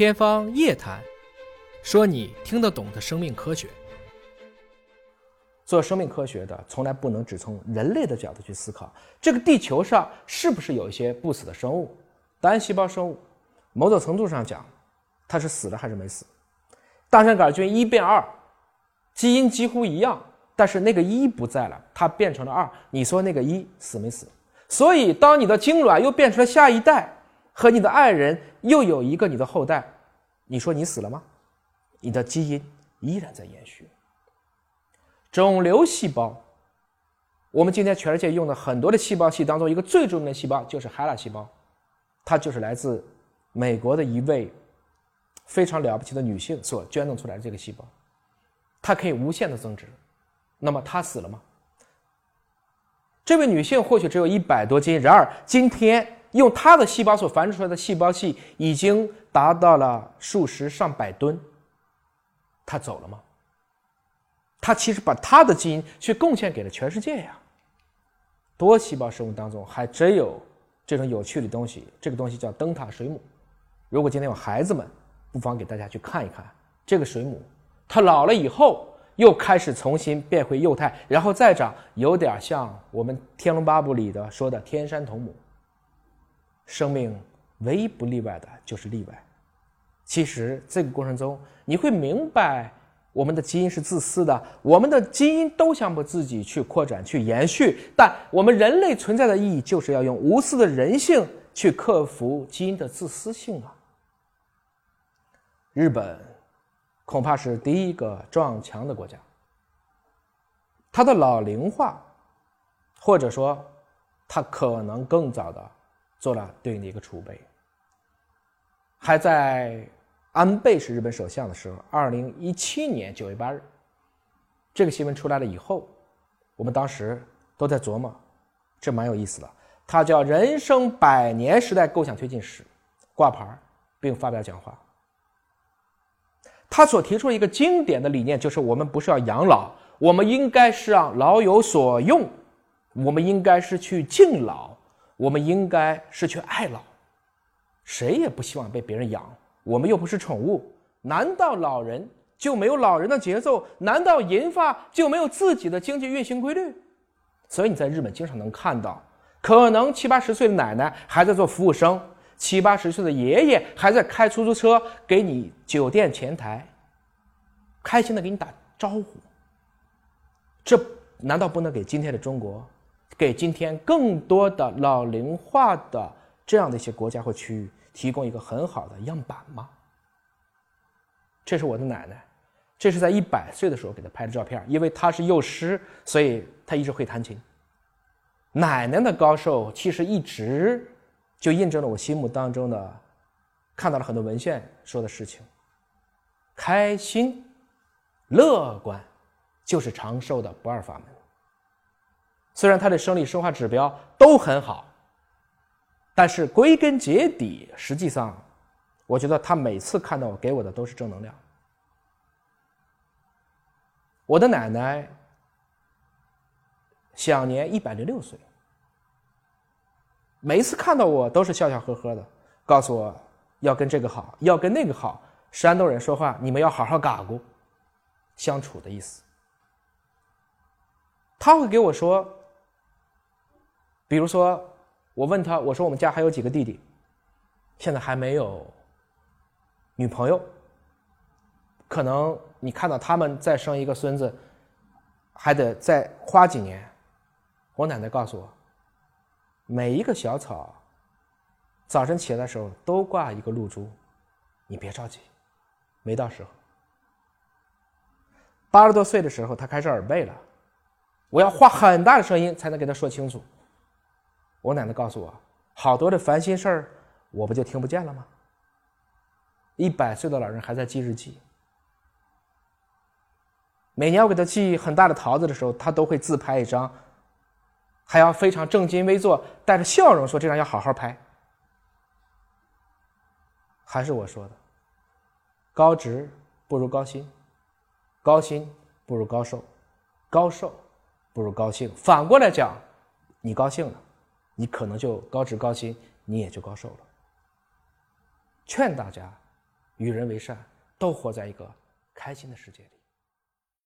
天方夜谭，说你听得懂的生命科学。做生命科学的，从来不能只从人类的角度去思考，这个地球上是不是有一些不死的生物？单细胞生物，某种程度上讲，它是死了还是没死？大肠杆菌一变二，基因几乎一样，但是那个一不在了，它变成了二。你说那个一死没死？所以，当你的精卵又变成了下一代，和你的爱人又有一个你的后代，你说你死了吗？你的基因依然在延续。肿瘤细胞，我们今天全世界用的很多的细胞系当中，一个最著名的细胞就是海拉细胞，它就是来自美国的一位非常了不起的女性所捐赠出来的这个细胞，它可以无限的增殖。那么她死了吗？这位女性或许只有一百多斤，然而今天用她的细胞所繁殖出来的细胞系已经达到了数十上百吨。他走了吗？他其实把他的基因去贡献给了全世界呀。多细胞生物当中还真有这种有趣的东西，这个东西叫灯塔水母。如果今天有孩子们，不妨给大家去看一看这个水母，它老了以后又开始重新变回幼态，然后再长，有点像我们《天龙八部》里的说的天山童母。生命唯一不例外的就是例外。其实这个过程中，你会明白。我们的基因是自私的，我们的基因都想把自己去扩展、去延续，但我们人类存在的意义就是要用无私的人性去克服基因的自私性啊！日本恐怕是第一个撞墙的国家，它的老龄化，或者说，它可能更早的做了对应的一个储备，还在。安倍是日本首相的时候，二零一七年九月八日，这个新闻出来了以后，我们当时都在琢磨，这蛮有意思的。他叫“人生百年时代构想推进史”，挂牌并发表讲话。他所提出一个经典的理念，就是我们不是要养老，我们应该是让老有所用，我们应该是去敬老，我们应该是去爱老，谁也不希望被别人养。我们又不是宠物，难道老人就没有老人的节奏？难道银发就没有自己的经济运行规律？所以你在日本经常能看到，可能七八十岁的奶奶还在做服务生，七八十岁的爷爷还在开出租车给你酒店前台，开心的给你打招呼。这难道不能给今天的中国，给今天更多的老龄化的这样的一些国家或区域？提供一个很好的样板吗？这是我的奶奶，这是在一百岁的时候给她拍的照片。因为她是幼师，所以她一直会弹琴。奶奶的高寿其实一直就印证了我心目当中的，看到了很多文献说的事情。开心、乐观，就是长寿的不二法门。虽然她的生理生化指标都很好。但是归根结底，实际上，我觉得他每次看到我给我的都是正能量。我的奶奶享年一百零六岁，每一次看到我都是笑笑呵呵的，告诉我要跟这个好，要跟那个好。山东人说话，你们要好好嘎咕，相处的意思。他会给我说，比如说。我问他，我说我们家还有几个弟弟，现在还没有女朋友。可能你看到他们再生一个孙子，还得再花几年。我奶奶告诉我，每一个小草早晨起来的时候都挂一个露珠，你别着急，没到时候。八十多岁的时候，他开始耳背了，我要花很大的声音才能给他说清楚。我奶奶告诉我，好多的烦心事儿，我不就听不见了吗？一百岁的老人还在记日记，每年我给他寄很大的桃子的时候，他都会自拍一张，还要非常正襟危坐，带着笑容说：“这张要好好拍。”还是我说的，高职不如高薪，高薪不如高寿，高寿不如高兴。反过来讲，你高兴了。你可能就高职高薪，你也就高寿了。劝大家，与人为善，都活在一个开心的世界里。